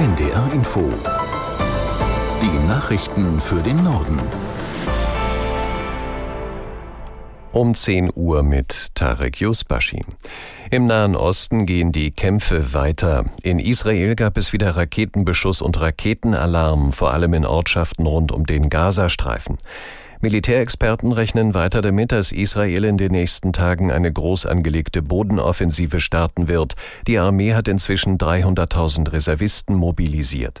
NDR Info. Die Nachrichten für den Norden. Um 10 Uhr mit Tarek Yusbashi. Im Nahen Osten gehen die Kämpfe weiter. In Israel gab es wieder Raketenbeschuss und Raketenalarm, vor allem in Ortschaften rund um den Gazastreifen. Militärexperten rechnen weiter damit, dass Israel in den nächsten Tagen eine groß angelegte Bodenoffensive starten wird. Die Armee hat inzwischen 300.000 Reservisten mobilisiert.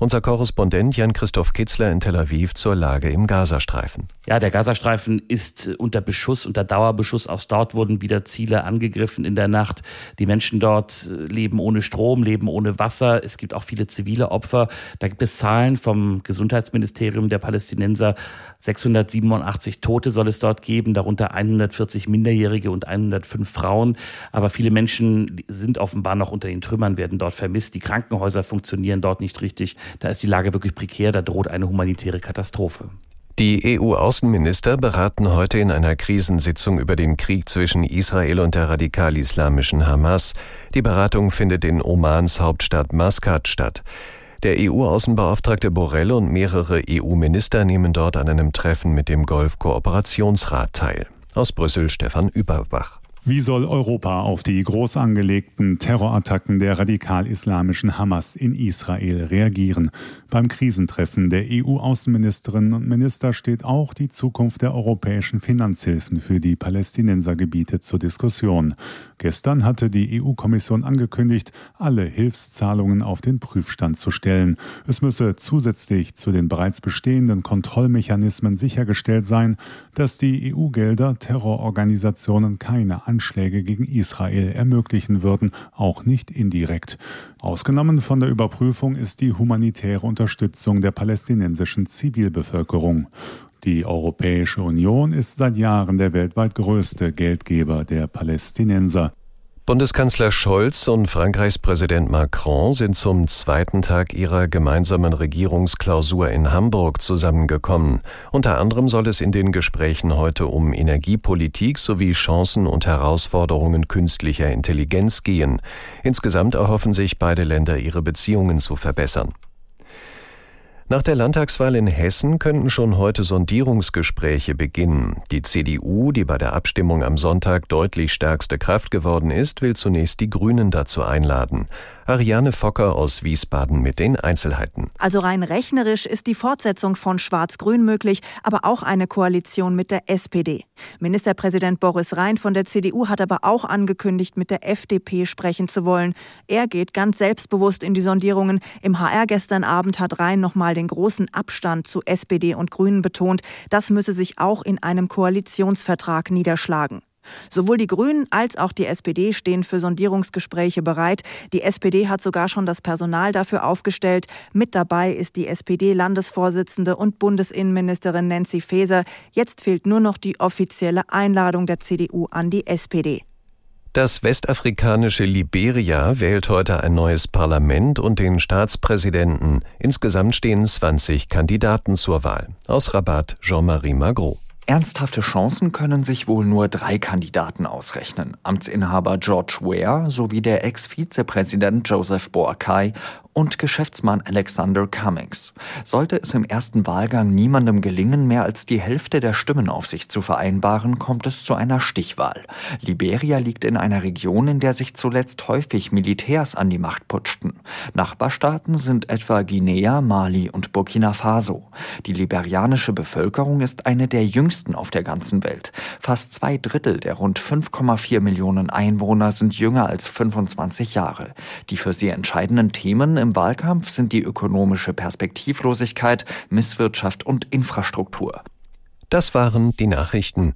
Unser Korrespondent Jan-Christoph Kitzler in Tel Aviv zur Lage im Gazastreifen. Ja, der Gazastreifen ist unter Beschuss, unter Dauerbeschuss. Auch dort wurden wieder Ziele angegriffen in der Nacht. Die Menschen dort leben ohne Strom, leben ohne Wasser. Es gibt auch viele zivile Opfer. Da gibt es Zahlen vom Gesundheitsministerium der Palästinenser. 687 Tote soll es dort geben, darunter 140 Minderjährige und 105 Frauen. Aber viele Menschen sind offenbar noch unter den Trümmern, werden dort vermisst. Die Krankenhäuser funktionieren dort nicht richtig. Da ist die Lage wirklich prekär, da droht eine humanitäre Katastrophe. Die EU-Außenminister beraten heute in einer Krisensitzung über den Krieg zwischen Israel und der radikal-islamischen Hamas. Die Beratung findet in Omans Hauptstadt Maskat statt. Der EU-Außenbeauftragte Borrell und mehrere EU-Minister nehmen dort an einem Treffen mit dem Golf-Kooperationsrat teil. Aus Brüssel Stefan Überbach. Wie soll Europa auf die groß angelegten Terrorattacken der radikal-islamischen Hamas in Israel reagieren? Beim Krisentreffen der EU-Außenministerinnen und Minister steht auch die Zukunft der europäischen Finanzhilfen für die Palästinensergebiete zur Diskussion. Gestern hatte die EU-Kommission angekündigt, alle Hilfszahlungen auf den Prüfstand zu stellen. Es müsse zusätzlich zu den bereits bestehenden Kontrollmechanismen sichergestellt sein, dass die EU-Gelder Terrororganisationen keine Anschläge gegen Israel ermöglichen würden, auch nicht indirekt. Ausgenommen von der Überprüfung ist die humanitäre Unterstützung der palästinensischen Zivilbevölkerung. Die Europäische Union ist seit Jahren der weltweit größte Geldgeber der Palästinenser. Bundeskanzler Scholz und Frankreichs Präsident Macron sind zum zweiten Tag ihrer gemeinsamen Regierungsklausur in Hamburg zusammengekommen. Unter anderem soll es in den Gesprächen heute um Energiepolitik sowie Chancen und Herausforderungen künstlicher Intelligenz gehen. Insgesamt erhoffen sich beide Länder, ihre Beziehungen zu verbessern. Nach der Landtagswahl in Hessen könnten schon heute Sondierungsgespräche beginnen. Die CDU, die bei der Abstimmung am Sonntag deutlich stärkste Kraft geworden ist, will zunächst die Grünen dazu einladen. Ariane Focker aus Wiesbaden mit den Einzelheiten. Also rein rechnerisch ist die Fortsetzung von Schwarz-Grün möglich, aber auch eine Koalition mit der SPD. Ministerpräsident Boris Rhein von der CDU hat aber auch angekündigt, mit der FDP sprechen zu wollen. Er geht ganz selbstbewusst in die Sondierungen. Im HR gestern Abend hat Rhein nochmal den großen Abstand zu SPD und Grünen betont. Das müsse sich auch in einem Koalitionsvertrag niederschlagen. Sowohl die Grünen als auch die SPD stehen für Sondierungsgespräche bereit. Die SPD hat sogar schon das Personal dafür aufgestellt. Mit dabei ist die SPD-Landesvorsitzende und Bundesinnenministerin Nancy Faeser. Jetzt fehlt nur noch die offizielle Einladung der CDU an die SPD. Das westafrikanische Liberia wählt heute ein neues Parlament und den Staatspräsidenten. Insgesamt stehen 20 Kandidaten zur Wahl. Aus Rabat Jean-Marie Magro. Ernsthafte Chancen können sich wohl nur drei Kandidaten ausrechnen. Amtsinhaber George Ware sowie der Ex-Vizepräsident Joseph Boakai und Geschäftsmann Alexander Cummings. Sollte es im ersten Wahlgang niemandem gelingen, mehr als die Hälfte der Stimmen auf sich zu vereinbaren, kommt es zu einer Stichwahl. Liberia liegt in einer Region, in der sich zuletzt häufig Militärs an die Macht putschten. Nachbarstaaten sind etwa Guinea, Mali und Burkina Faso. Die liberianische Bevölkerung ist eine der jüngsten auf der ganzen Welt. Fast zwei Drittel der rund 5,4 Millionen Einwohner sind jünger als 25 Jahre. Die für sie entscheidenden Themen im Wahlkampf sind die ökonomische Perspektivlosigkeit, Misswirtschaft und Infrastruktur. Das waren die Nachrichten.